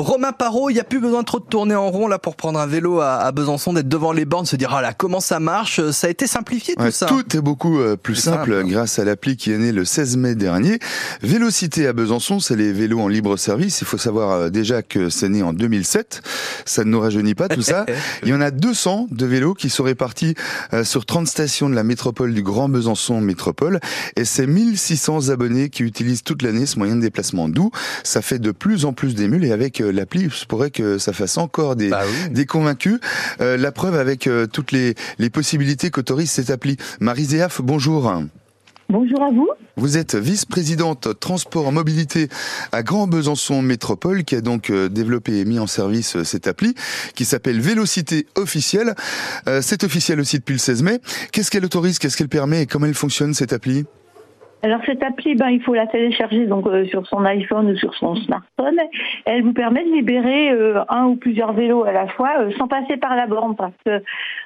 Romain Parot, il n'y a plus besoin de trop de tourner en rond là pour prendre un vélo à, Besançon, d'être devant les bornes, se dire ah là comment ça marche? Ça a été simplifié tout ça. Tout est beaucoup euh, plus simple, grâce à l'appli qui est née le 16 mai dernier. Vélocité à Besançon, c'est les vélos en libre service. Il faut savoir euh, déjà que c'est né en 2007. Ça ne nous rajeunit pas tout ça. Il y en a 200 de vélos qui sont répartis euh, sur 30 stations de la métropole du Grand Besançon Métropole et c'est 1600 abonnés qui utilisent toute l'année ce moyen de déplacement. D'où ça fait de plus en plus d'émules et avec l'appli, je pourrais que ça fasse encore des, bah des convaincus. Euh, la preuve avec euh, toutes les, les possibilités qu'autorise cette appli. Marie Zéaf, bonjour. Bonjour à vous. Vous êtes vice-présidente transport mobilité à Grand Besançon Métropole qui a donc développé et mis en service cette appli qui s'appelle Vélocité officielle. c'est officiel aussi depuis le 16 mai. Qu'est-ce qu'elle autorise, qu'est-ce qu'elle permet? Et comment elle fonctionne cette appli? Alors cette appli, ben, il faut la télécharger donc euh, sur son iPhone ou sur son smartphone. Elle vous permet de libérer euh, un ou plusieurs vélos à la fois euh, sans passer par la borne parce que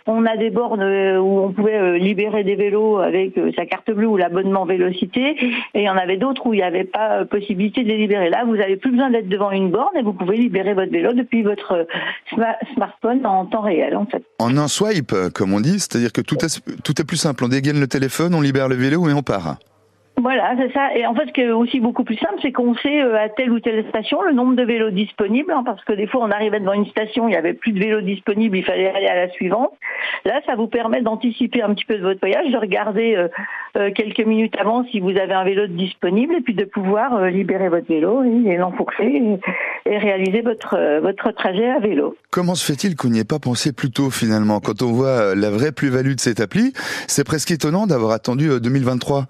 on a des bornes où on pouvait libérer des vélos avec sa carte bleue ou l'abonnement Vélocité et il y en avait d'autres où il n'y avait pas possibilité de les libérer. Là, vous n'avez plus besoin d'être devant une borne et vous pouvez libérer votre vélo depuis votre smartphone en temps réel en fait. En un swipe, comme on dit, c'est-à-dire que tout est, tout est plus simple. On dégaine le téléphone, on libère le vélo et on part. Voilà, c'est ça. Et en fait, ce qui est aussi beaucoup plus simple, c'est qu'on sait euh, à telle ou telle station le nombre de vélos disponibles, hein, parce que des fois, on arrivait devant une station, il n'y avait plus de vélos disponibles, il fallait aller à la suivante. Là, ça vous permet d'anticiper un petit peu de votre voyage, de regarder euh, euh, quelques minutes avant si vous avez un vélo disponible, et puis de pouvoir libérer votre vélo et, l'enfourcher et, réaliser votre, votre trajet à vélo. Comment se fait-il qu'on n'y ait pas pensé plus tôt finalement? Quand on voit la vraie plus-value de cette appli, c'est presque étonnant d'avoir attendu 2023.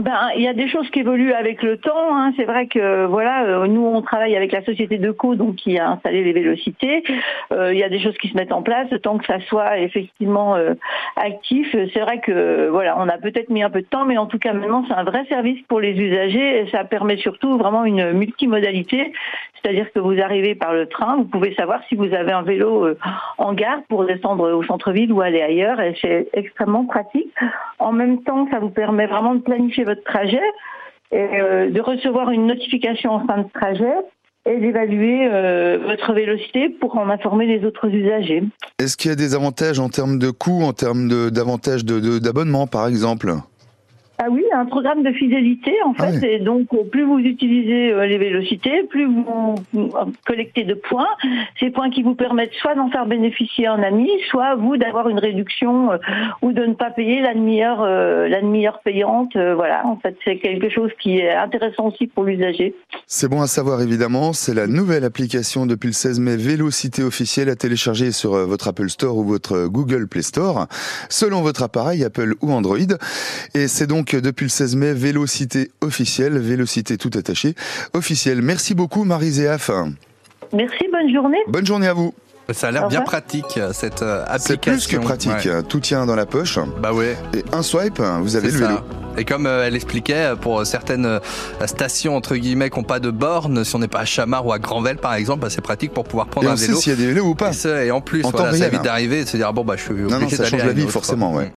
Ben, il y a des choses qui évoluent avec le temps. Hein. C'est vrai que voilà, euh, nous on travaille avec la société de co, donc qui a installé les vélocités. Euh, il y a des choses qui se mettent en place, tant que ça soit effectivement euh, actif. C'est vrai que voilà, on a peut-être mis un peu de temps, mais en tout cas maintenant c'est un vrai service pour les usagers et ça permet surtout vraiment une multimodalité. C'est-à-dire que vous arrivez par le train, vous pouvez savoir si vous avez un vélo en gare pour descendre au centre-ville ou aller ailleurs, et c'est extrêmement pratique. En même temps, ça vous permet vraiment de planifier votre trajet, et, euh, de recevoir une notification en fin de trajet et d'évaluer euh, votre vélocité pour en informer les autres usagers. Est-ce qu'il y a des avantages en termes de coûts, en termes d'avantages d'abonnement par exemple? Ah oui, un programme de fidélité en ah fait. Et donc, plus vous utilisez euh, les vélocités, plus vous collectez de points. Ces points qui vous permettent soit d'en faire bénéficier un ami, soit vous d'avoir une réduction euh, ou de ne pas payer la demi-heure, euh, la demi-heure payante. voilà, en fait, c'est quelque chose qui est intéressant aussi pour l'usager. C'est bon à savoir évidemment. C'est la nouvelle application depuis le 16 mai Vélocité officielle à télécharger sur votre Apple Store ou votre Google Play Store, selon votre appareil Apple ou Android. Et c'est donc depuis le 16 mai, Vélocité officielle, Vélocité tout attaché, officielle. Merci beaucoup Marie Zéaf. Merci, bonne journée. Bonne journée à vous. Ça a l'air bien pratique cette application. C'est plus que pratique. Tout tient dans la poche. Bah ouais. Et un swipe, vous avez le vélo. Et comme euh, elle expliquait, pour certaines euh, stations entre guillemets qui n'ont pas de borne, si on n'est pas à Chamar ou à Granvelle par exemple, bah, c'est pratique pour pouvoir prendre et un vélo. s'il y a des vélos ou pas. Et, en plus, voilà, ça évite d'arriver et de se dire bon bah je suis obligé d'aller. Ça change la vie forcément, ouais.